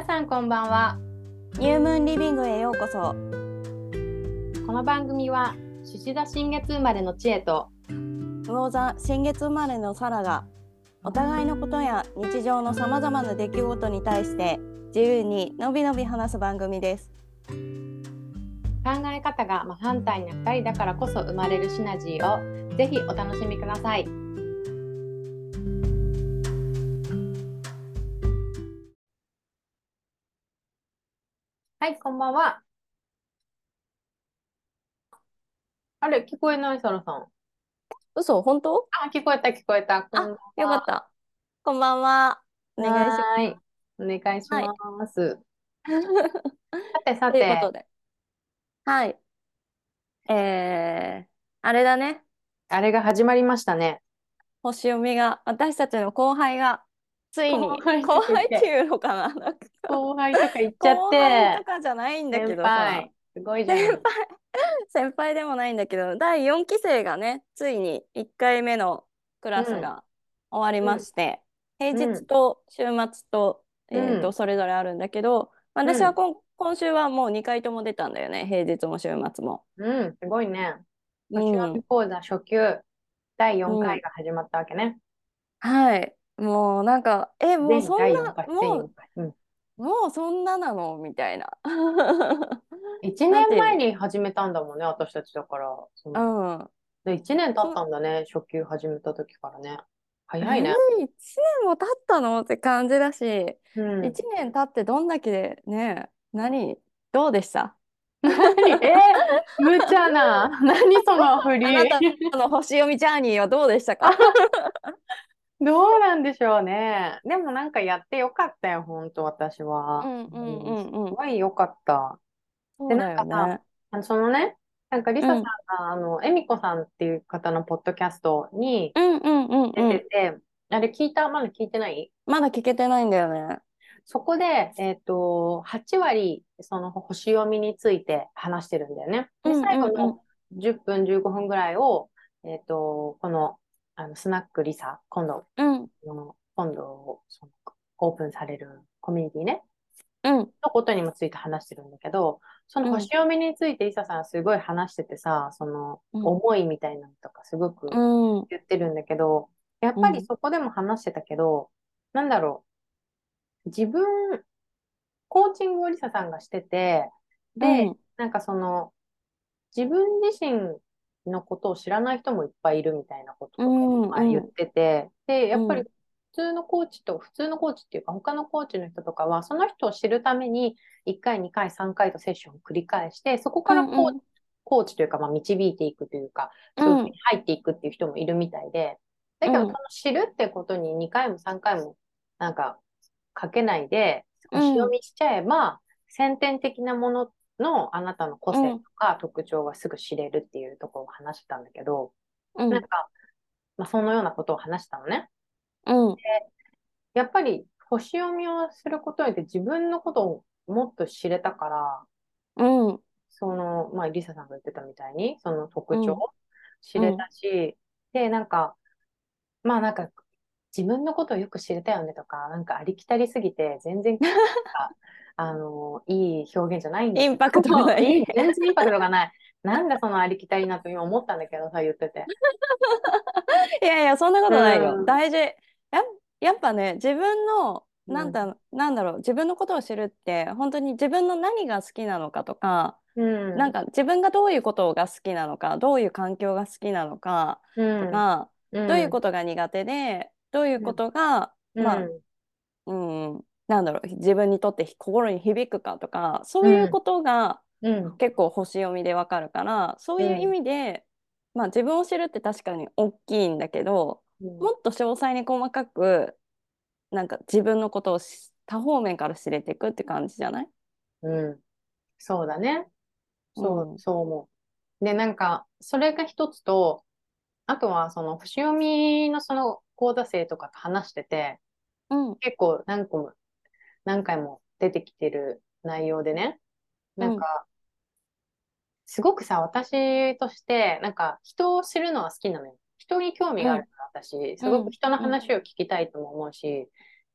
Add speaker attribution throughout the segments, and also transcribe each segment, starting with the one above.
Speaker 1: 皆さんこんばんは。
Speaker 2: ニュームーンリビングへようこそ。
Speaker 1: この番組は獅子座新月生まれの知恵と
Speaker 2: 魚座新月生まれのサラがお互いのことや日常のさまざまな出来事に対して自由にのびのび話す番組です。
Speaker 1: 考え方が真反対な2人だからこそ生まれるシナジーをぜひお楽しみくださいはいこんばんは。あれ聞こえないサラさん。
Speaker 2: 嘘本当？
Speaker 1: あ聞こえた聞こえた。こんばんは。
Speaker 2: よかった。こんばんは。お願いし
Speaker 1: はーいお願いします、
Speaker 2: ます
Speaker 1: さてさ
Speaker 2: というこ
Speaker 1: て
Speaker 2: とで。はい。えー、あれだね。
Speaker 1: あれが始まりましたね。
Speaker 2: 星読みが私たちの後輩がついに
Speaker 1: 後輩
Speaker 2: 後輩っていうのかな？
Speaker 1: 後輩とか言っちゃっ
Speaker 2: 後輩
Speaker 1: て
Speaker 2: とかじゃないんだけ
Speaker 1: 先
Speaker 2: どさ。
Speaker 1: 輩。すごいじゃん
Speaker 2: 先輩。先輩でもないんだけど第4期生がねついに1回目のクラスが終わりまして、平日と週末と,、
Speaker 1: うん。
Speaker 2: えーとそれぞれあるんだけど、私はこん。今週はもう2回とも出たんだよね平日も週末も。
Speaker 1: うんすごいね。
Speaker 2: うん。
Speaker 1: 星読み講座初級。第4回が始まったわけね、
Speaker 2: はい。もうなんかえもうそん
Speaker 1: 全第4
Speaker 2: なも
Speaker 1: 4回、うん、
Speaker 2: うもうそんななの？みたいな。
Speaker 1: 1年前に始めたんだもんね私たちだから。
Speaker 2: うん。
Speaker 1: で1年経ったんだね初級始めた時からね。早いね、
Speaker 2: えー、1年も経ったの？って感じだし、
Speaker 1: うん、
Speaker 2: 1年経ってどんだけね何？どうでした？
Speaker 1: 何？えー、無茶な。何その振り？
Speaker 2: あなたの星読みジャーニーはどうでしたか？
Speaker 1: どうなんでしょうね。でもなんかやってよかったよ、本当私は。
Speaker 2: うんうんうんうん
Speaker 1: すごいよかった。
Speaker 2: そうだよ
Speaker 1: なんか
Speaker 2: ね。
Speaker 1: あのそのね、なんかリサさん
Speaker 2: うん
Speaker 1: が、あの、エミコさんっていう方のポッドキャストに
Speaker 2: うんうんうんう
Speaker 1: 出
Speaker 2: ん。
Speaker 1: てて、あれ聞いた？まだ聞いてない？
Speaker 2: まだ聞けてないんだよね。
Speaker 1: そこで、えっと、8割、その星読みについて話してるんだよね。で、
Speaker 2: うんうんうん
Speaker 1: 最後の10分、15分ぐらいを、えっと、この、あの、スナックリサ、今度、
Speaker 2: うん。
Speaker 1: 今度、その、オープンされるコミュニティね、
Speaker 2: うん。
Speaker 1: のことにもついて話してるんだけど、その
Speaker 2: うん。
Speaker 1: 星読みについてイサさんすごい話しててさ、その
Speaker 2: うん。
Speaker 1: 思いみたいなのとかすごく
Speaker 2: うん。
Speaker 1: 言ってるんだけど、やっぱりそこでも話してたけど、なんだろう、自分、コーチングをリサさんがしてて、で、
Speaker 2: うん。
Speaker 1: なんかその、自分自身のことを知らない人もいっぱいいるみたいなこととか言ってて、で、やっぱり
Speaker 2: うん。
Speaker 1: 普通のコーチと、普通のコーチっていうか、他のコーチの人とかは、その人を知るために、1回、2回、3回とセッションを繰り返して、そこからコー,、
Speaker 2: うん。うん
Speaker 1: コーチというか、まあ、導いていくというか、
Speaker 2: うん。
Speaker 1: そういうふうに入っていくっていう人もいるみたいで、だけど、
Speaker 2: うん。
Speaker 1: その知るってことに2回も3回も、なんか、かけないで、
Speaker 2: うん。
Speaker 1: 星読みしちゃえば、先天的なもののあなたの個性とか特徴がすぐ知れるっていうところを話してたんだけど、
Speaker 2: うん。
Speaker 1: なんか、まあ、そのようなことを話したのね。
Speaker 2: うん。
Speaker 1: やっぱり星読みをすることによって自分のことをもっと知れたから、
Speaker 2: うん。
Speaker 1: その、まあ、リサさんが言ってたみたいに、その特徴
Speaker 2: うん。
Speaker 1: を知れたし、で、なんか、まあなんか、自分のことをよく知れたよねとか、なんかありきたりすぎて、全然、あの、いい表現じゃないんだけど
Speaker 2: インパクトがない。
Speaker 1: 全然インパクトがない。なんだそのありきたりなと今思ったんだけどさ、言ってて。
Speaker 2: いやいやそんなことないよ、
Speaker 1: うん。
Speaker 2: 大事。ややっぱね自分の
Speaker 1: うん。
Speaker 2: なんだ、なんだろう。自分のことを知るって本当に自分の何が好きなのかとか、
Speaker 1: うん。
Speaker 2: なんか自分がどういうことが好きなのかどういう環境が好きなのか
Speaker 1: うん
Speaker 2: とか、
Speaker 1: うん。
Speaker 2: どういうことが苦手でどういうことが、
Speaker 1: うん。
Speaker 2: まあうん、なんだろう自分にとって心に響くかとかそういうことが
Speaker 1: うん。
Speaker 2: 結構星読みでわかるからそういう意味で、まあ自分を知るって確かに大きいんだけど
Speaker 1: うん
Speaker 2: もっと詳細に細かくなんか自分のことをし多方面から知れていくって感じじゃない？
Speaker 1: うん。そうだね。そう、
Speaker 2: うん
Speaker 1: そう思う。で、なんか、それが一つと、あとは、その、星読みのその講座生とかと話してて、
Speaker 2: うん
Speaker 1: 結構何個も、何回も出てきてる内容でね、なんか、すごくさ、私として、なんか、人を知るのは好きなのよ。人に興味があるから、私、すごく人の話を聞きたいとも思うし、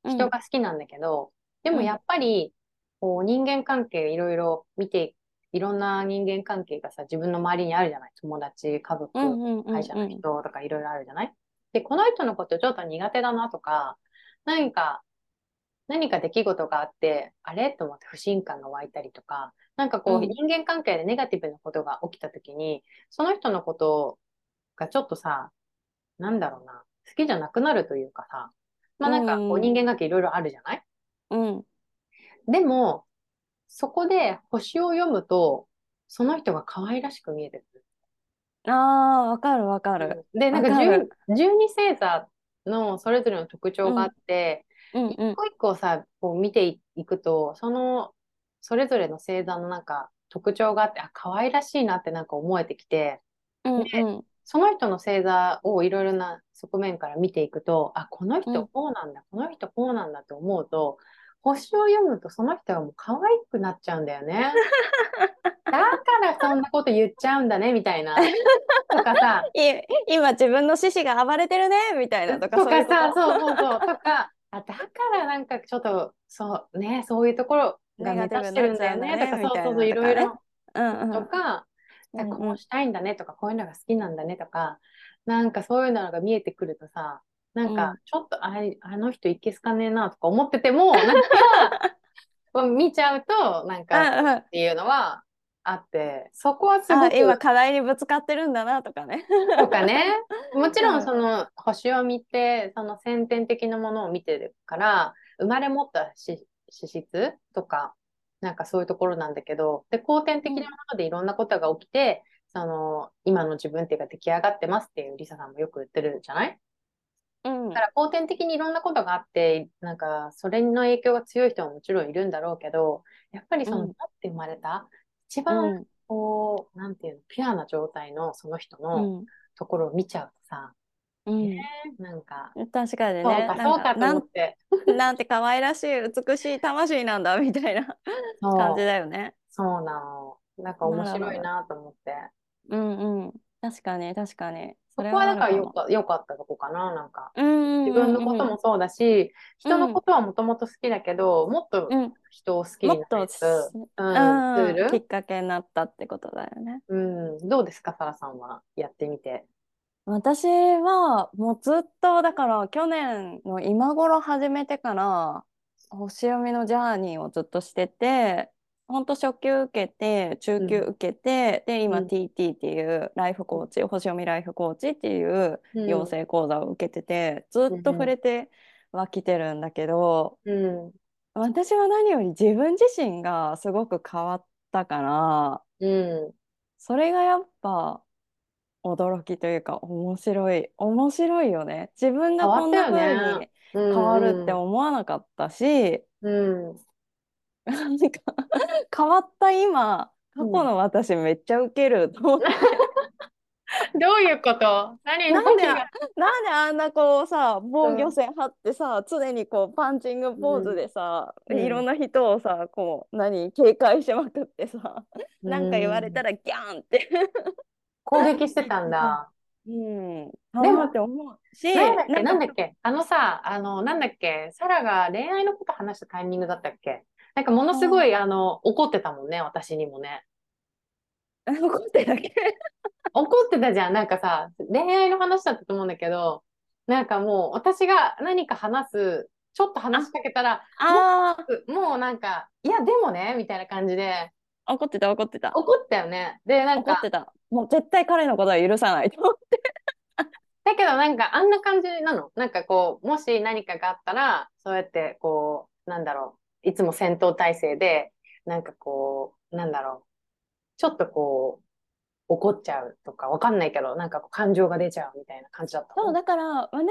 Speaker 1: 人が好きなんだけど、でもやっぱり、こう人間関係いろいろ見て、いろんな人間関係がさ、自分の周りにあるじゃない。友達、家族、
Speaker 2: うんうんうんうん。
Speaker 1: 会社の人とかいろいろあるじゃない。で、この人のことちょっと苦手だなとか、何か、何か出来事があって、あれ？と思って不信感が湧いたりとか、なんかこう、
Speaker 2: うん
Speaker 1: 人間関係でネガティブなことが起きたときに、その人のことがちょっとさ、なんだろうな、好きじゃなくなるというかさ、まあなんかこ
Speaker 2: う
Speaker 1: うん人間関係いろいろあるじゃない？
Speaker 2: うん。
Speaker 1: でも、そこで星を読むと、その人が可愛らしく見えてくる。
Speaker 2: ああ、わかるわかる。
Speaker 1: で、なんか
Speaker 2: わかる
Speaker 1: 12、12星座のそれぞれの特徴があって、
Speaker 2: うんうん。
Speaker 1: 一個一個さ、こう見ていくと、その、それぞれの星座のなんか特徴があって、あ、可愛らしいなってなんか思えてきて、
Speaker 2: うん
Speaker 1: で
Speaker 2: うん。
Speaker 1: その人の星座をいろいろな側面から見ていくと、あ、この
Speaker 2: うん
Speaker 1: 人こうなんだ、この人こうなんだって思うと、星を読むとその人がもう可愛くなっちゃうんだよね。だからそんなこと言っちゃうんだね、みたいな。とかさ、
Speaker 2: い今自分の獅子が暴れてるねみたいなとか
Speaker 1: とかさ、そう そうそう、とか、なんかちょっと、そうね、そういうところが目指してるんだよね、とか、そうそうそう、いろいろとか、
Speaker 2: うんうん。
Speaker 1: こうしたいんだねとか、こういうのが好きなんだねとか、なんかそういうのが見えてくるとさ、なんか
Speaker 2: うん
Speaker 1: ちょっとあれ、あの人いけすかねえなとか思ってても、なんか、見ちゃうと、なんか、っていうのはあって、そこはすごく、
Speaker 2: あ今課題にぶつかってるんだなとかね。
Speaker 1: とかね、もちろ
Speaker 2: うん
Speaker 1: ん。その星を見て、その先天的なものを見てるから、生まれ持ったし資質とか、なんかそういうところなんだけど、で、後天的なものでいろんなことが起きて、その、今の自分っていうか出来上がってますっていうリサさんもよく言ってるじゃない？
Speaker 2: うん。
Speaker 1: だから後天的にいろんなことがあって、なんかそれの影響が強い人ももちろんいるんだろうけど、やっぱりその、
Speaker 2: う
Speaker 1: って生まれた、一
Speaker 2: う
Speaker 1: 番
Speaker 2: ん。
Speaker 1: こう、なんていうの、ピュアな状態のその人
Speaker 2: う
Speaker 1: の
Speaker 2: ん。
Speaker 1: ところを見ちゃうとさ、
Speaker 2: うん
Speaker 1: なんか、
Speaker 2: 確かにね。
Speaker 1: か、
Speaker 2: なん
Speaker 1: そうかと
Speaker 2: なん
Speaker 1: 思って。
Speaker 2: なんて可愛らしい美しい魂なんだみたいな感じだよね。
Speaker 1: そうなの。なんか面白いなと思って。
Speaker 2: うんうん。確かに確かに。
Speaker 1: そ
Speaker 2: れ
Speaker 1: こはだからよかよかったとこかな、なんか。自分のこともそうだし、人のことはもともと好きだけど、もっと
Speaker 2: うん
Speaker 1: 人を好きになる、うん、
Speaker 2: きっかけになったってことだよね。
Speaker 1: うん、どうですか、サラさんは？やってみて。
Speaker 2: 私はもうずっとだから去年の今頃始めてから星読みのジャーニーをずっとしてて本当初級受けて中級受けて、で今
Speaker 1: うん。
Speaker 2: TT っていうライフコーチ、星読みライフコーチっていう
Speaker 1: うん。
Speaker 2: 養成講座を受けてて、ずっと触れてはきてるんだけど、
Speaker 1: うん、
Speaker 2: 私は何より自分自身がすごく変わったから
Speaker 1: うん、
Speaker 2: それがやっぱ驚きというか面白い。面白いよね。自分がこんな風に
Speaker 1: ね
Speaker 2: 変わるって思わなかったし、
Speaker 1: うん、
Speaker 2: なんか変わった今過去の私めっちゃウケると思って、
Speaker 1: どういうこと？何
Speaker 2: なんでなんであんなこうさ防御線張ってさ、常にこうパンチングポーズでさ、
Speaker 1: うん。
Speaker 2: いろんな人をさこう何警戒しまくってさ、なんか言われたらギャンって、
Speaker 1: 攻撃してたんだ。
Speaker 2: うん、
Speaker 1: でも
Speaker 2: って思うし
Speaker 1: なんだっけ、
Speaker 2: なんか
Speaker 1: なんだっけ、あのさ、あの、なんだっけ、サラが恋愛のこと話したタイミングだったっけ？なんかものすごい、あの、怒ってたもんね、私にもね。
Speaker 2: 怒ってたっけ？
Speaker 1: 怒ってたじゃん、なんかさ、恋愛の話だったと思うんだけど、なんかもう、私が何か話す、ちょっと話しかけたら、
Speaker 2: あ
Speaker 1: もうなんか、いや、でもね、みたいな感じで、
Speaker 2: あ怒ってた怒ってた
Speaker 1: 怒ったよね。で、なんか
Speaker 2: 怒っ、てたもう絶対彼のことは許さないと思って
Speaker 1: だけどなんかあんな感じなの？なんかこう、もし何かがあったら、そうやってこう、なんだろう、いつも戦闘態勢で、なんかこう、なんだろう、ちょっとこう、怒っちゃうとか、わかんないけど、なんか感情が出ちゃうみたいな感じだったの？
Speaker 2: そうだから私あん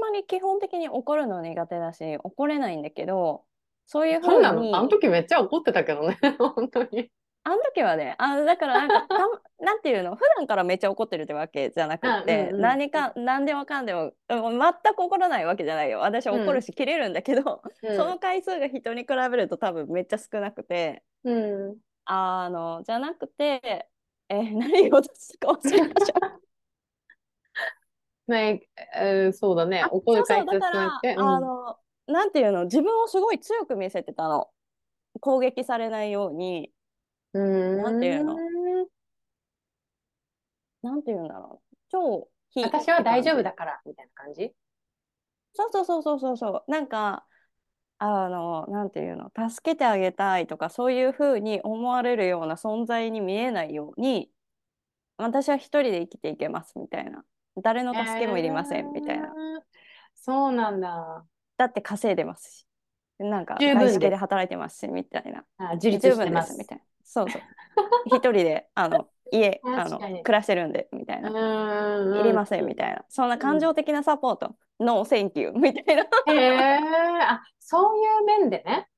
Speaker 2: まり基本的に怒るの苦手だし怒れないんだけどそういうふ
Speaker 1: そうな
Speaker 2: うに
Speaker 1: の？あの時めっちゃ怒ってたけどね、本当に。
Speaker 2: あの時はねあだからなんかたなんていうの普段からめっちゃ怒ってるってわけじゃなくって、
Speaker 1: うんうんうん
Speaker 2: 何か何でもかんでもでも全く怒らないわけじゃないよ。私は怒るし切れるんだけど、
Speaker 1: うん。
Speaker 2: その回数が人に比べると多分めっちゃ少なくて。
Speaker 1: うん。
Speaker 2: あのじゃなくてえ何を出すか忘れました
Speaker 1: ねえーそうだね、
Speaker 2: あ
Speaker 1: 怒る回数少なくて。
Speaker 2: あのなんていうの、自分をすごい強く見せてたの。攻撃されないように、
Speaker 1: うー
Speaker 2: なんていうの、
Speaker 1: ん。
Speaker 2: なんていうんだろう。超非
Speaker 1: 私は大丈夫だから、みたいな感じ？
Speaker 2: そうそうそうそうそうそう。なんか、あの、なんていうの、助けてあげたいとか、そういうふうに思われるような存在に見えないように、私は一人で生きていけますみたいな。誰の助けもいりませんみたいな。
Speaker 1: えーそうなんだ。
Speaker 2: だって稼いでますし、なんか外資系で働いてますし、みたいな。
Speaker 1: あ自立
Speaker 2: 十分
Speaker 1: してます
Speaker 2: みたいな。そうそう。一人で、あの、家、あの、暮らしてるんで、みたいな。
Speaker 1: うん
Speaker 2: いりませんみたいな。そんな感情的なサポート、 No thank you みたいな。
Speaker 1: へえあ、そういう面でね。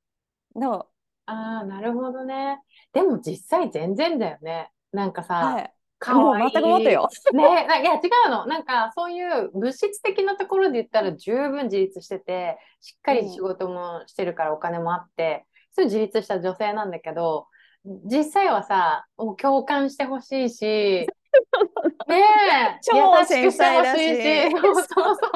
Speaker 2: の、
Speaker 1: ああ、なるほどね。でも実際全然だよね。なんかさ、
Speaker 2: はい。
Speaker 1: か
Speaker 2: もう。全くもっとよ。
Speaker 1: ね、ないや違うの。なんかそういう物質的なところで言ったら十分自立してて、しっかり仕事もしてるからお金もあって、そういう自立した女性なんだけど、実際はさ、共感してほしいし、ねえ、
Speaker 2: 超繊細だし
Speaker 1: そうそうそ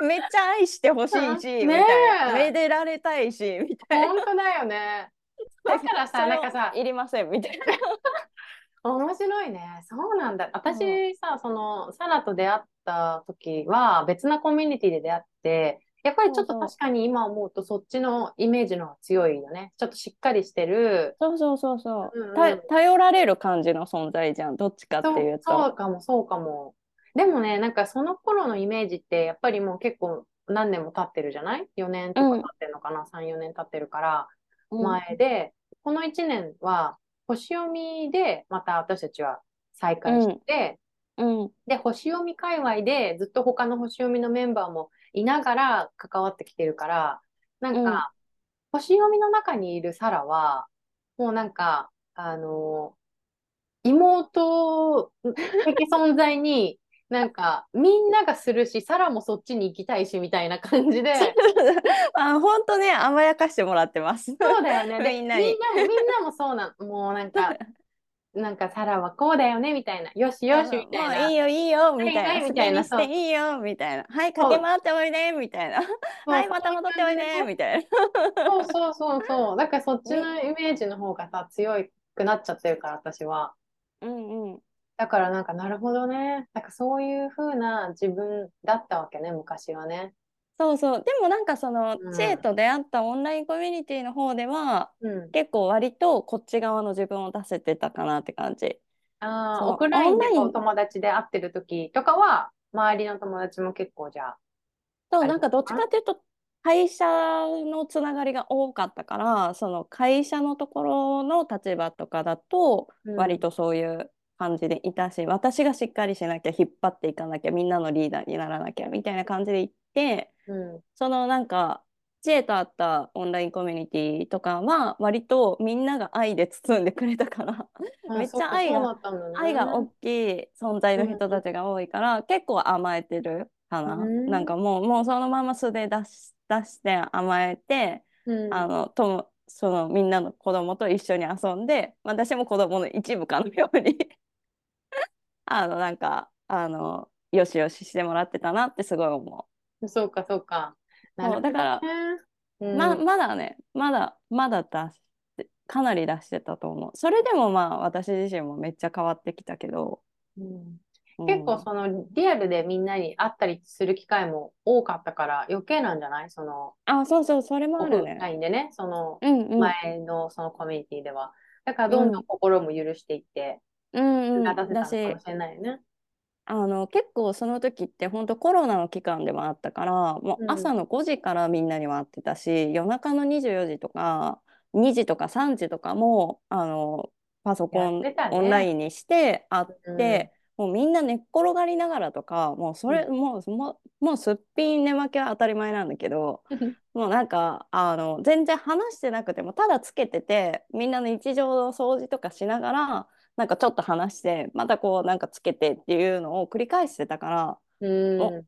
Speaker 1: う。
Speaker 2: めっちゃ愛してほしいし、
Speaker 1: ねえ。
Speaker 2: めでられたいし、みたいな。
Speaker 1: 本当だよね。だからさ、なんかさ、
Speaker 2: いりません、みたいな。
Speaker 1: 面白いね。そうなんだ。
Speaker 2: う
Speaker 1: 私さ、その、サラと出会った時は別なコミュニティで出会って、やっぱりちょっと確かに今思うとそっちのイメージの方が強いよね。ちょっとしっかりしてる。
Speaker 2: そうそうそうそう。
Speaker 1: うんうん
Speaker 2: た頼られる感じの存在じゃん。どっちかっていうと。
Speaker 1: そうかも、そうかも。でもね、なんかその頃のイメージってやっぱりもう結構何年も経ってるじゃない ?4 年とか経ってるのかな、?3、4年経ってるから
Speaker 2: うん
Speaker 1: 前で、この1年は星読みでまた私たちは再会して、
Speaker 2: うん。
Speaker 1: で、星読み界隈でずっと他の星読みのメンバーもいながら関わってきてるから、なんか、星読みの中にいるサラは、もうなんか、あの、妹的存在に、なんか、みんながするし、サラもそっちに行きたいし、みたいな感じで、
Speaker 2: あ、本当ね、甘やかしてもらってます。
Speaker 1: そうだよね。で
Speaker 2: みんなに
Speaker 1: みんなも、みんなもそうなの。もうなんか、なんか、サラはこうだよね、みたいな。よしよし、みたいな。
Speaker 2: もういいよ、いいよ、みたいな。
Speaker 1: みたいな
Speaker 2: していいよ、みたいな。はい、駆け回っておいで、みたいな。はい、また戻っておいで、みたいな。
Speaker 1: そうそうそうそう。だからそっちのイメージの方がさ、強くなっちゃってるから、私は。
Speaker 2: うんうん。
Speaker 1: だからなんか、なるほどね。なんかそういう風な自分だったわけね、昔はね。
Speaker 2: そうそう。でもなんかその、
Speaker 1: うん
Speaker 2: 知恵と出会ったオンラインコミュニティの方では、
Speaker 1: うん。
Speaker 2: 結構割とこっち側の自分を出せてたかなって感じ。
Speaker 1: あオフラインで友達で会ってる時とかは、周りの友達も結構じゃあ、
Speaker 2: そう、な？んかどっちかっていうと、会社のつながりが多かったから、その会社のところの立場とかだと、
Speaker 1: うん
Speaker 2: 割とそういう感じでいたし、私がしっかりしなきゃ、引っ張っていかなきゃ、みんなのリーダーにならなきゃみたいな感じで行って、
Speaker 1: うん。
Speaker 2: そのなんか、知恵と会ったオンラインコミュニティとかは、割とみんなが愛で包んでくれたから、
Speaker 1: あ
Speaker 2: めっちゃ愛が
Speaker 1: ね
Speaker 2: 愛が大きい存在の人たちが多いから、結構甘えてるかな。
Speaker 1: うん
Speaker 2: なんかもう、もうそのまま素で出し出して甘えて、
Speaker 1: うん
Speaker 2: あのともそのみんなの子供と一緒に遊んで私も子供の一部かのように あのなんかあのよしよししてもらってたなってすごい思
Speaker 1: そうか、そうか。なるほど
Speaker 2: だから
Speaker 1: ね。
Speaker 2: う、
Speaker 1: うん。
Speaker 2: ままだねまだまだ出してかなり出してたと思う。それでもまあ私自身もめっちゃ変わってきたけど、
Speaker 1: うん。
Speaker 2: うん。
Speaker 1: 結構そのリアルでみんなに会ったりする機会も多かったから余計なんじゃない？その
Speaker 2: あそうそうそれもあるね。
Speaker 1: ラインでね、その
Speaker 2: うんうん。
Speaker 1: 前のそのコミュニティでは。だからどんどん心も許していって、
Speaker 2: うんうん。
Speaker 1: 出せたのかもしれないよね。
Speaker 2: あの結構その時って本当コロナの期間でもあったからもう
Speaker 1: うん。
Speaker 2: 朝の5時からみんなには会ってたし、夜中の24時とか2時とか3時とかもあのパソコン、
Speaker 1: ね。
Speaker 2: オンラインにして会って、もうみんな寝っ転がりながらとかもうそれ、
Speaker 1: う
Speaker 2: もうもうもうすっぴん寝巻きは当たり前なんだけど もうなんかあの全然話してなくてもただつけててみんなの日常の掃除とかしながらなんかちょっと話してまたこうなんかつけてっていうのを繰り返してたから、同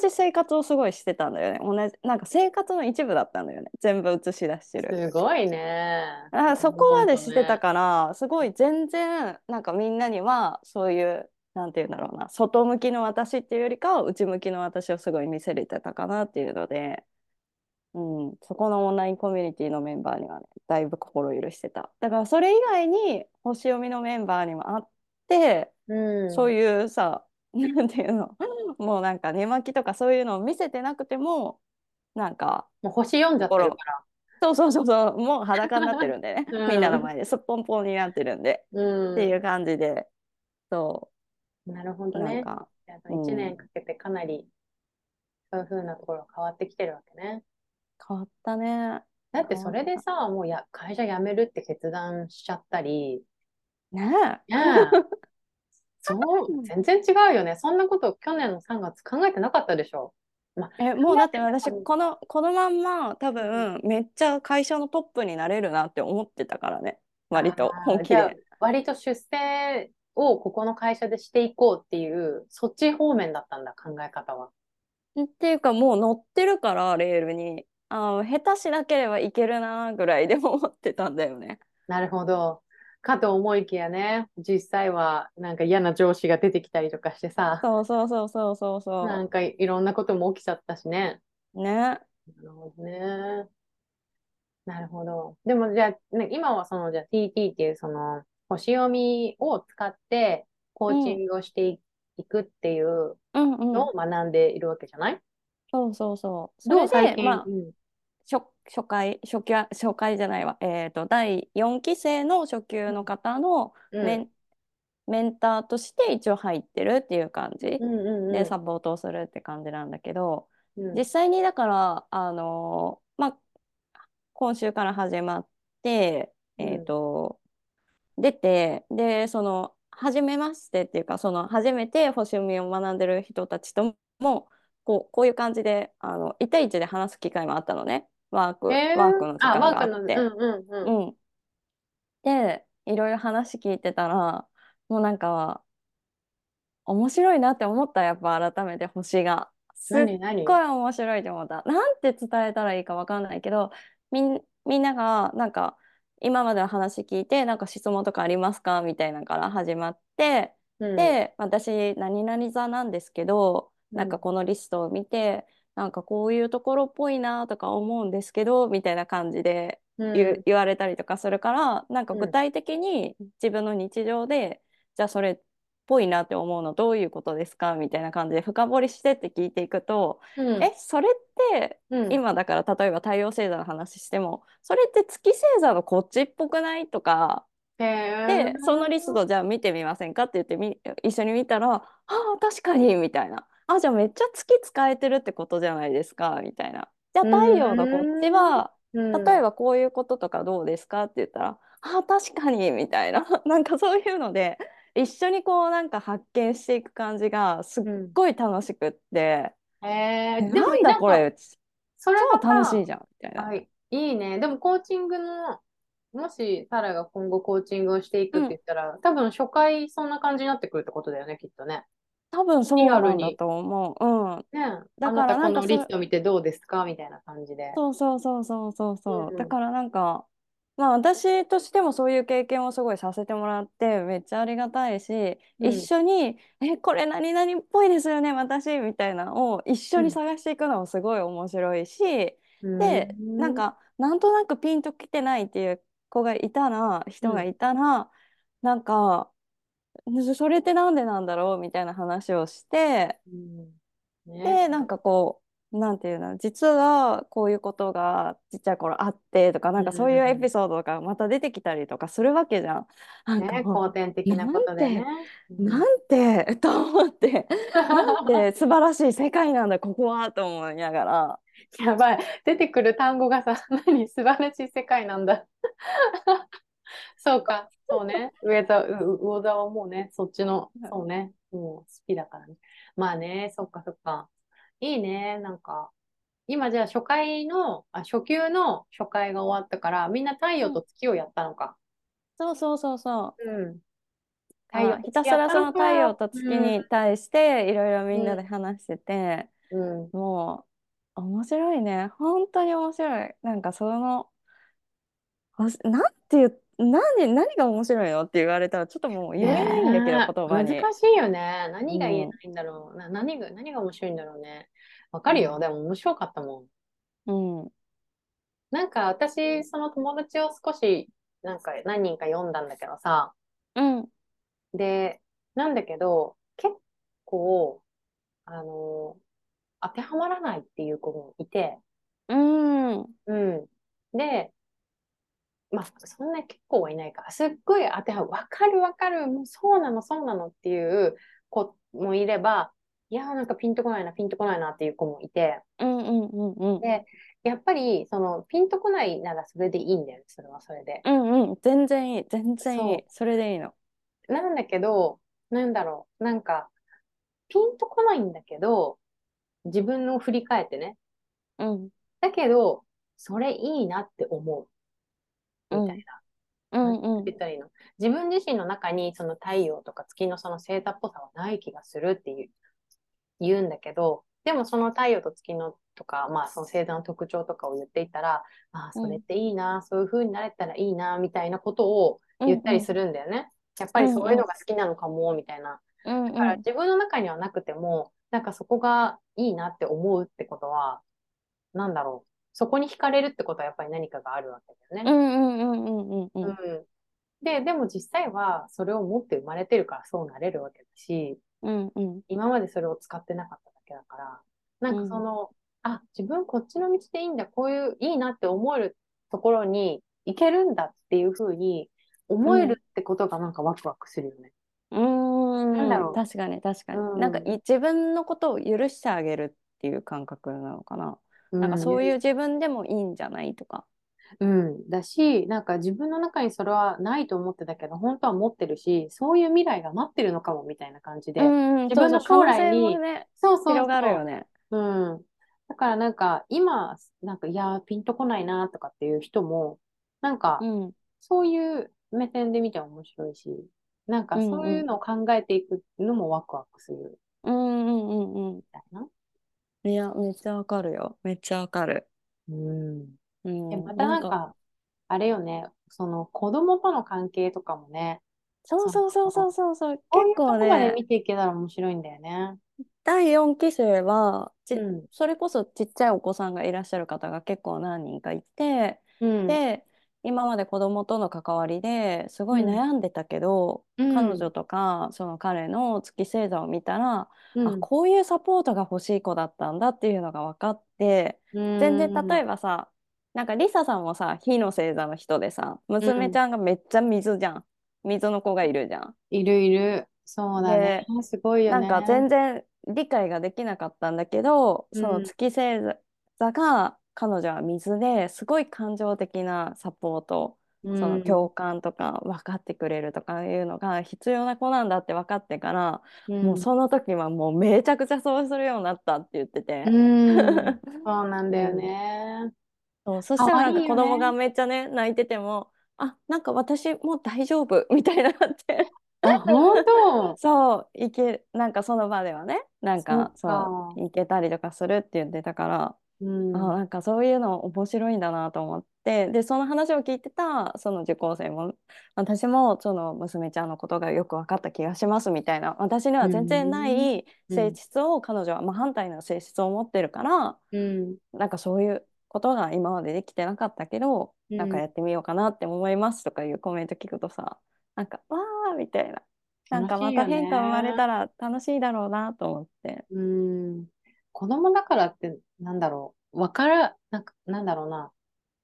Speaker 2: じ生活をすごいしてたんだよね。同じなんか生活の一部だったんだよね。全部映し出してる。
Speaker 1: すごいね。
Speaker 2: あそこまでしてたから、すごい全然なんかみんなにはそういうなんて言うんだろうな外向きの私っていうよりかは内向きの私をすごい見せれてたかなっていうのでうん、そこのオンラインコミュニティのメンバーにはね、だいぶ心許してた。だからそれ以外に星読みのメンバーにもあって、
Speaker 1: うん、
Speaker 2: そういうさ、なんていうの、もうなんか寝巻きとかそういうのを見せてなくても、なんか、
Speaker 1: もう星読んじゃってるから。
Speaker 2: そうそうそうそう、もう裸になってるんでね、
Speaker 1: うん、
Speaker 2: みんなの前ですっぽんぽんになってるんで、
Speaker 1: うん、
Speaker 2: っていう感じで、そ
Speaker 1: う。なるほどね。なんか1年かけてかなり、そういうふうなところが変わってきてるわけね。
Speaker 2: 変わったね。
Speaker 1: だってそれでさ、もうや会社辞めるって決断しちゃったり、
Speaker 2: ね
Speaker 1: え。ねえ そう、全然違うよね。そんなこと去年の3月考えてなかったでしょ。
Speaker 2: まえもうだって私このこのまんま多分めっちゃ会社のトップになれるなって思ってたからね割と本気で
Speaker 1: 割と出世をここの会社でしていこうっていうそっち方面だったんだ考え方は。
Speaker 2: っていうかもう乗ってるからレールにあ下手しなければいけるなぐらいで思ってたんだよね。
Speaker 1: なるほど。かと思いきやね、実際はなんか嫌な上司が出てきたりとかしてさ、
Speaker 2: そうそうそうそうそうそう。
Speaker 1: なんかいろんなことも起きちゃったしね。
Speaker 2: ね。
Speaker 1: なるほどね。なるほど。でもじゃあ、ね、今はそのじゃあ TT っていうその星読みを使ってコーチングをしていくっていうのを学んでいるわけじゃない、
Speaker 2: うんうん、そうそうそう。
Speaker 1: それで、まあ、
Speaker 2: うん。初初回初級初回じゃないわ、えーと、第4期生の初級の方のメンうん、メンターとして一応入ってるっていう感じでサポートをするって感じなんだけど、うん、実際にだからあのまあ今週から始まって、えーと、うん、出てでその初めましてっていうかその初めて星読みを学んでる人たちともこうこういう感じであの1対1で話す機会もあったのね。ワーク、えー、ワークの時間があって。うんうんうんうん、で、いろいろ話聞いてたら、もうなんか、面白いなって思った、やっぱ改めて星が。すっごい面白いと思った。なんて伝えたらいいか分かんないけど、みんみんなが、なんか、今までの話聞いて、なんか質問とかありますか？みたいなから始まって、うん、で、私、何々座なんですけど、なんかこのリストを見て、なんかこういうところっぽいなとか思うんですけどみたいな感じで言,、うん、言われたりとかするからなんか具体的に自分の日常で、うん、じゃあそれっぽいなって思うのどういうことですか？みたいな感じで深掘りしてって聞いていくと、うん、えそれって、今だから例えば太陽星座の話してもそれって月星座のこっちっぽくない？とか。でそのリストじゃあ見てみませんか？って言ってみ一緒に見たら「ああ確かに」みたいなあ、じゃあめっちゃ月使えてるってことじゃないですか、みたいな。じゃあ太陽のこっちは、例えばこういうこととかどうですかって言ったら、あ、確かに、みたいな。なんかそういうので、一緒にこうなんか発見していく感じがすっごい楽しくって、
Speaker 1: うん、え
Speaker 2: ー、なんだこれ、それ超楽しいじゃん、みたいな。
Speaker 1: はい、いいね。でもコーチングの、もしサラが今後コーチングをしていくって言ったら、うん、多分初回そんな感じになってくるってことだよね、きっとね。
Speaker 2: 多分そうなんだと思う。うん。
Speaker 1: ね、だからなんかこのリスト見てどうですか？みたいな感じで。
Speaker 2: そうそうそうそうそうそう。うんうん、だからなんか、まあ私としてもそういう経験をすごいさせてもらってめっちゃありがたいし、うん、一緒に「えこれ何々っぽいですよね私」みたいなのを一緒に探していくのもすごい面白いし、うん、でなんかなんとなくピンときてないっていう子がいたら人がいたら、うん、なんかそれってなんでなんだろうみたいな話をして、うん。ね、でなんかこうなんていうの実はこういうことがちっちゃい頃あってとかなんかそういうエピソードがまた出てきたりとかするわけじゃん。なんか
Speaker 1: ね、後天的なことでね。
Speaker 2: なんて、なんて？と思って。なんて素晴らしい世界なんだここはと思いながら。
Speaker 1: やばい。出てくる単語がさ何？素晴らしい世界なんだ。そうか、そうね。上座、魚座はもうね、そっちの、そうね、もう好きだからね。まあね、そっかそっか。いいね、なんか。今じゃあ初回の、あ、初級の初回が終わったから、みんな太陽と月をやったのか。
Speaker 2: そうそうそうそう。うん。太陽ひたすらその太陽と月に対していろいろみんなで話してて、うん、もう面白いね本当に面白いなんかそのなんて言何何が面白いのって言われたらちょっともう言えないんだけど、
Speaker 1: ね、
Speaker 2: 言葉に。
Speaker 1: 難しいよね。何が言えないんだろう。うん、な何が何が面白いんだろうね。わかるよ、うん、でも面白かったも
Speaker 2: ん。うん。
Speaker 1: なんか私、その友達を少し、なんか何人か読んだんだけどさ、
Speaker 2: うん。
Speaker 1: で、なんだけど、結構、あの、当てはまらないっていう子もいて、
Speaker 2: うん。
Speaker 1: うん。で、まあ、そんな結構はいないか。すっごい当ては。わかるわかる。もうそうなの、そうなのっていう子もいれば、いやーなんかピンとこないな、ピンとこないなっていう子もいて、
Speaker 2: うんうんうんうん。
Speaker 1: で、やっぱり、その、ピンとこないならそれでいいんだよね、それはそれで。
Speaker 2: うんうん。全然いい。全然いい。
Speaker 1: そ
Speaker 2: それでいいの。
Speaker 1: なんだけど、なんだろう、なんか、ピンとこないんだけど、自分の振り返ってね。
Speaker 2: うん。
Speaker 1: だけど、それいいなって思う。みたいな。
Speaker 2: うんうん
Speaker 1: 言ったらいいの自分自身の中にその太陽とか月のその星座っぽさはない気がするっていう言うんだけど、でもその太陽と月のとか、まあその星座の特徴とかを言っていったら、ああ、それっていいな、そういう風になれたらいいな、みたいなことを言ったりするんだよね。やっぱりそういうのが好きなのかも、みたいな。
Speaker 2: うん
Speaker 1: だから自分の中にはなくても、なんかそこがいいなって思うってことは、なんだろう。そこに惹かれるってことはやっぱり何かがあるわけだよね。
Speaker 2: うんうんうんうんうんうん。
Speaker 1: うん。で、でも実際はそれを持って生まれてるからそうなれるわけだし、
Speaker 2: うんうん。
Speaker 1: 今までそれを使ってなかっただけだから、なんかその、あ、自分こっちの道でいいんだ、こういういいなって思えるところに行けるんだっていうふうに思えるってことがなんかワクワクするよね。
Speaker 2: うーん。
Speaker 1: なんだろう。
Speaker 2: 確かに確かに、
Speaker 1: うん。
Speaker 2: なんかい自分のことを許してあげるっていう感覚なのかな、なんかそう
Speaker 1: う
Speaker 2: いう自分でもいいんじゃないとか。
Speaker 1: うん、だし、なんか自分の中にそれはないと思ってたけど、本当は持ってるし、そういう未来が待ってるのかもみたいな感じで、
Speaker 2: うんうん。
Speaker 1: 自分の将来に
Speaker 2: ね
Speaker 1: そうそうそう。
Speaker 2: 広がるよね。
Speaker 1: うん。だからなんか今、なんかいやー、ピンとこないなとかっていう人も、なんか
Speaker 2: うん。
Speaker 1: そういう目線で見ても面白いし、なんかそういうのを考えていくのもワクワクする。
Speaker 2: うんうんうんうん。
Speaker 1: みたいな。
Speaker 2: いやめっちゃわかるよめっちゃわかる、
Speaker 1: うん。
Speaker 2: うん、
Speaker 1: で、またなんか、あれよね、その子供との関係とかもね、
Speaker 2: そうそうそうそうそうそう結構
Speaker 1: とこまで
Speaker 2: ね
Speaker 1: 見ていけたら面白いんだよね。
Speaker 2: 第4期生はち、
Speaker 1: うん。
Speaker 2: それこそちっちゃいお子さんがいらっしゃる方が結構何人かいて、
Speaker 1: うん。
Speaker 2: で今まで子供との関わりですごい
Speaker 1: うん
Speaker 2: 悩んでたけど、
Speaker 1: うん
Speaker 2: 彼女とかその彼の月星座を見たら、
Speaker 1: うん
Speaker 2: あこういうサポートが欲しい子だったんだっていうのが分かって全然例えばさなんかリサさんもさ火の星座の人でさ娘ちゃんがめっちゃ水じゃん水の子がいるじゃん。
Speaker 1: いるいる。そうだね。すごいよね。
Speaker 2: なんか全然理解ができなかったんだけど、
Speaker 1: うん
Speaker 2: その月星座が彼女は水ですごい感情的なサポート、
Speaker 1: うん。
Speaker 2: その共感とか分かってくれるとかいうのが必要な子なんだって分かってから、
Speaker 1: うん。
Speaker 2: もうその時はもうめちゃくちゃそうするようになったって言ってて、
Speaker 1: うん。そうなんだよね。
Speaker 2: そう。そしたら子供がめっちゃね泣いててもあなんか私もう大丈夫みたいになって。
Speaker 1: あ、本当？
Speaker 2: そう、いけ、なんかその場ではね、なんか
Speaker 1: そっか。
Speaker 2: そう、いけたりとかするって言ってたから、
Speaker 1: うん。
Speaker 2: あ、なんかそういうの面白いんだなと思って、で、その話を聞いてた、その受講生も、私もその娘ちゃんのことがよく分かった気がしますみたいな、私には全然ない
Speaker 1: うん
Speaker 2: 性質を彼女は真反対な性質を持ってるから、
Speaker 1: うん。
Speaker 2: なんかそういうことが今までできてなかったけど、
Speaker 1: うん
Speaker 2: なんかやってみようかなって思いますとかいうコメント聞くとさ、なんか、わーみたいな。なんかまた変化生まれたら楽しいだろうなと思って。
Speaker 1: うん。子供だからって、なんだろう。わから、なんか、なんだろうな。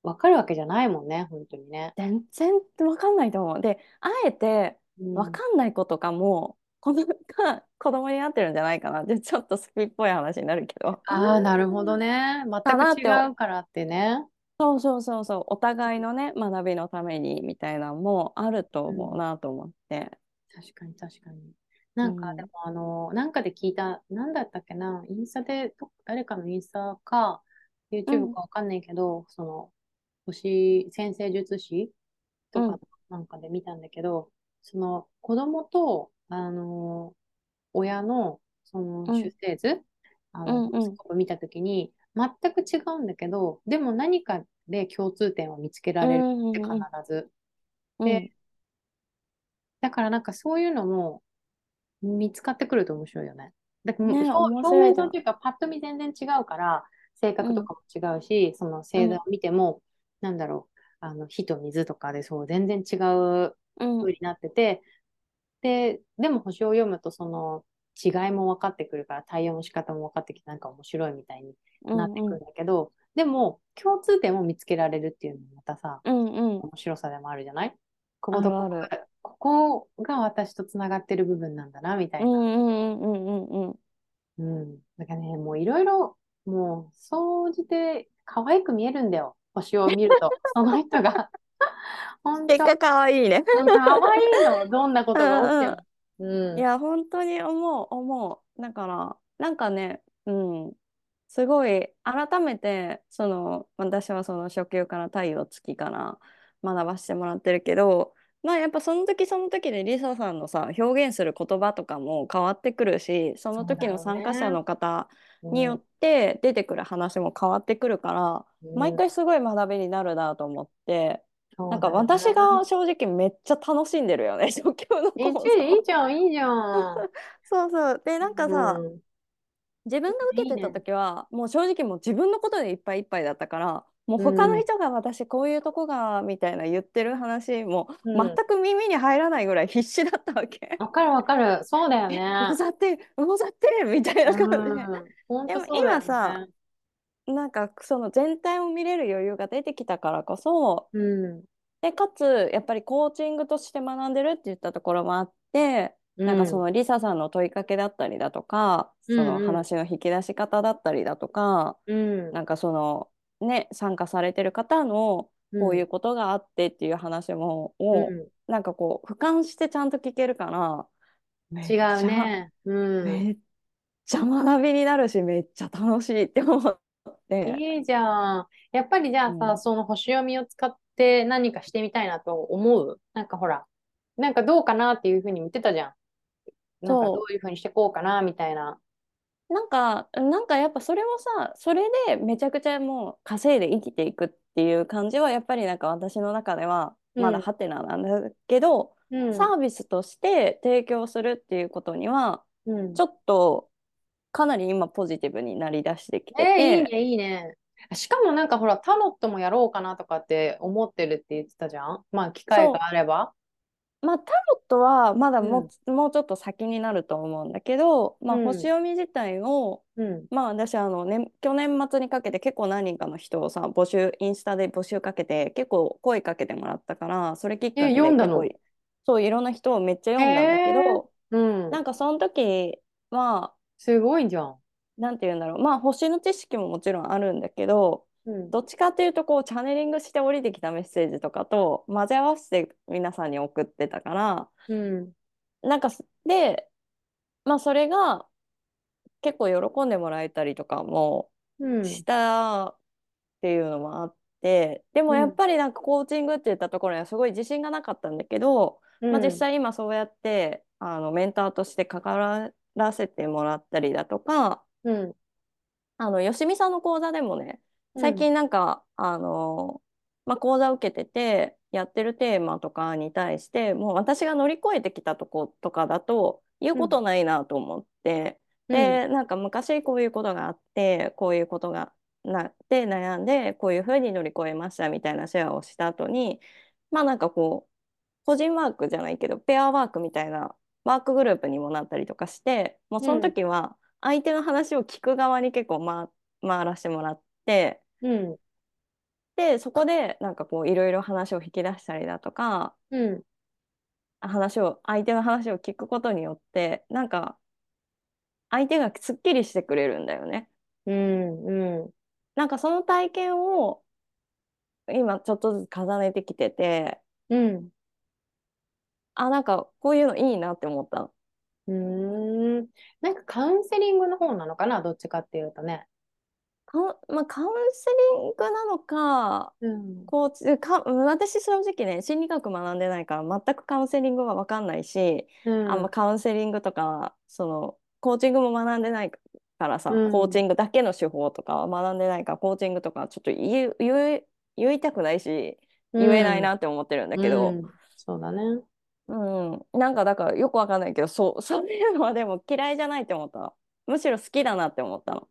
Speaker 1: わかるわけじゃないもんね、本当にね。
Speaker 2: 全然わかんないと思う。で、あえて
Speaker 1: うん
Speaker 2: わかんない子とかも、子供が子供になってるんじゃないかな。で、ちょっとスピっぽい話になるけど。
Speaker 1: ああ、なるほどね。
Speaker 2: かなって
Speaker 1: 全く違うからってね。
Speaker 2: そうそうそうそう。お互いのね、学びのためにみたいなのもあると思うなと思って。
Speaker 1: 確かに確かに。なんか、
Speaker 2: うん
Speaker 1: でもあの、なんかで聞いた、なんだったっけな、インスタで、ど誰かのインスタか、
Speaker 2: う
Speaker 1: YouTube
Speaker 2: ん。
Speaker 1: かわかんないけど、その、星、先生術師と
Speaker 2: うん。
Speaker 1: かなんかで見たんだけど、その、子供と、あの、親の、その、
Speaker 2: うん。
Speaker 1: 出生図、あの、
Speaker 2: うんうん。
Speaker 1: 見たときに、全く違うんだけど、でも何かで共通点を見つけられるって必ず。
Speaker 2: うん。
Speaker 1: でだからなんかそういうのも見つかってくると面白いよね。だから
Speaker 2: ね
Speaker 1: 表
Speaker 2: 面
Speaker 1: 上というかパッと見全然違うから性格とかも違うし、その星座を見ても、なんだろう、あの火と水とかでそう全然違う
Speaker 2: うん
Speaker 1: 風になってて、で、でも星を読むとその違いも分かってくるから対応の仕方も分かってきてなんか面白いみたいに
Speaker 2: うん
Speaker 1: なってくるんだけど、でも共通点も見つけられるっていうのもまたさ、
Speaker 2: うんうん。
Speaker 1: 面白さでもあるじゃない？こことこここが私とつながってる部分なんだなみたいな。
Speaker 2: うんうんうんうんうん
Speaker 1: うん。だからね、もういろいろ、もう、総じて可愛く見えるんだよ。星を見ると。その人が。本当
Speaker 2: 結果かわいいね。
Speaker 1: うん可愛いの。どんなことが起きても。うん。
Speaker 2: いや、本当に思う、思う。だから、なんかね、うん、すごい、改めて、その、私はその初級から太陽月から学ばせてもらってるけど、まあやっぱその時その時でリサさんのさ、表現する言葉とかも変わってくるし、その時の参加者の方によって出てくる話も変わってくるから、
Speaker 1: うん
Speaker 2: 毎回すごい学びになるなと思って、
Speaker 1: そう
Speaker 2: なんか私が正直めっちゃ楽しんでるよね、初級の
Speaker 1: え、
Speaker 2: 講
Speaker 1: ちいい
Speaker 2: 座。
Speaker 1: じゃん、いいじゃん。
Speaker 2: そうそう。で、なんかさ、
Speaker 1: うん
Speaker 2: 自分が受けてた時はもう正直もう自分のことでいっぱいいっぱいだったからもう
Speaker 1: うん
Speaker 2: 他の人が私こういうとこがみたいな言ってる話も
Speaker 1: うん
Speaker 2: 全く耳に入らないぐらい必死だったわけ。
Speaker 1: わかるわかる。そうだよね。
Speaker 2: うざってうざってみたいな感じで。でも今さ、なんかその全体を見れる余裕が出てきたからこそ
Speaker 1: うん。
Speaker 2: でかつやっぱりコーチングとして学んでるって言ったところもあって、なんかそのリサさんの問いかけだったりだとか、
Speaker 1: うん
Speaker 2: その話の引き出し方だったりだとか、
Speaker 1: うん、
Speaker 2: なんかそのね参加されてる方のこういうことがあってっていう話も、を
Speaker 1: う
Speaker 2: なんかこう俯瞰してちゃんと聞けるから
Speaker 1: 違うね。うん。
Speaker 2: めっちゃ学びになるしめっちゃ楽しいって思って。
Speaker 1: いいじゃん。やっぱりじゃあさ、
Speaker 2: うん
Speaker 1: その星読みを使って何かしてみたいなと思う？なんかほら、なんかどうかなっていうふうに見てたじゃん。なんかどういうふうにしてこうかなみたいな。
Speaker 2: なんか、なんかやっぱそれもさ、それでめちゃくちゃもう稼いで生きていくっていう感じはやっぱりなんか私の中ではまだ
Speaker 1: うん
Speaker 2: ハテナなんだけど、
Speaker 1: うん。
Speaker 2: サービスとして提供するっていうことには
Speaker 1: うん
Speaker 2: ちょっとかなり今ポジティブになりだしてきて
Speaker 1: えーいい
Speaker 2: て、
Speaker 1: ね、いいね。しかもなんかほら、タロットもやろうかなとかって思ってるって言ってたじゃん？まあ、機会があれば。
Speaker 2: まあタロットはまだもう,、もうちょっと先になると思うんだけど、まあ、
Speaker 1: うん
Speaker 2: 星読み自体を、
Speaker 1: うん。
Speaker 2: まあ私あの、ね、去年末にかけて結構何人かの人をさ募集インスタで募集かけて結構声かけてもらったからそれきっかけで
Speaker 1: え読んだの？
Speaker 2: 結構そういろんな人をめっちゃ読んだんだけど、
Speaker 1: うん。
Speaker 2: なんかその時は
Speaker 1: すごいじゃん。
Speaker 2: なんて言うんだろうまあ星の知識ももちろんあるんだけど
Speaker 1: うん。
Speaker 2: どっちかっていうとこうチャネリングして降りてきたメッセージとかと混ぜ合わせて皆さんに送ってたから
Speaker 1: うん。
Speaker 2: なんかすでまあそれが結構喜んでもらえたりとかも
Speaker 1: うん。
Speaker 2: したっていうのもあって、でもやっぱりなんかコーチングって言ったところにはすごい自信がなかったんだけど、まあ、実際今そうやってあのメンターとして関わらせてもらったりだとか
Speaker 1: うん。
Speaker 2: あのよしみさんの講座でもね最近なんか、あのまあ、講座受けててやってるテーマとかに対してもう私が乗り越えてきたとことかだと言うことないなと思って、でなんか昔こういうことがあってこういうことがなって悩んでこういうふうに乗り越えましたみたいなシェアをした後にまあなんかこう個人ワークじゃないけどペアワークみたいなワークグループにもなったりとかしてもうその時は相手の話を聞く側に結構回回らせてもらって
Speaker 1: うん。
Speaker 2: でそこでなんかこういろいろ話を引き出したりだとか
Speaker 1: うん。
Speaker 2: 話を相手の話を聞くことによってなんか相手がすっきりしてくれるんだよね。
Speaker 1: うん。うん。
Speaker 2: なんかその体験を今ちょっとずつ重ねてきてて
Speaker 1: うん。
Speaker 2: あなんかこういうのいいなって思ったの。
Speaker 1: うーん。なんかカウンセリングの方なのかな？どっちかっていうとね。
Speaker 2: カウンまあ、カウンセリングなのか
Speaker 1: うん。
Speaker 2: コーチか私正直ね心理学学んでないから全くカウンセリングは分かんないし、
Speaker 1: うん。
Speaker 2: あんまカウンセリングとかそのコーチングも学んでないからさ、
Speaker 1: うん
Speaker 2: コーチングだけの手法とかは学んでないからコーチングとかちょっと言う言う言いたくないし言えないなって思ってるんだけど、
Speaker 1: うんそうだね。
Speaker 2: うんなんかだからよくわかんないけどそうそういうのはでも嫌いじゃないって思ったのむしろ好きだなって思ったの。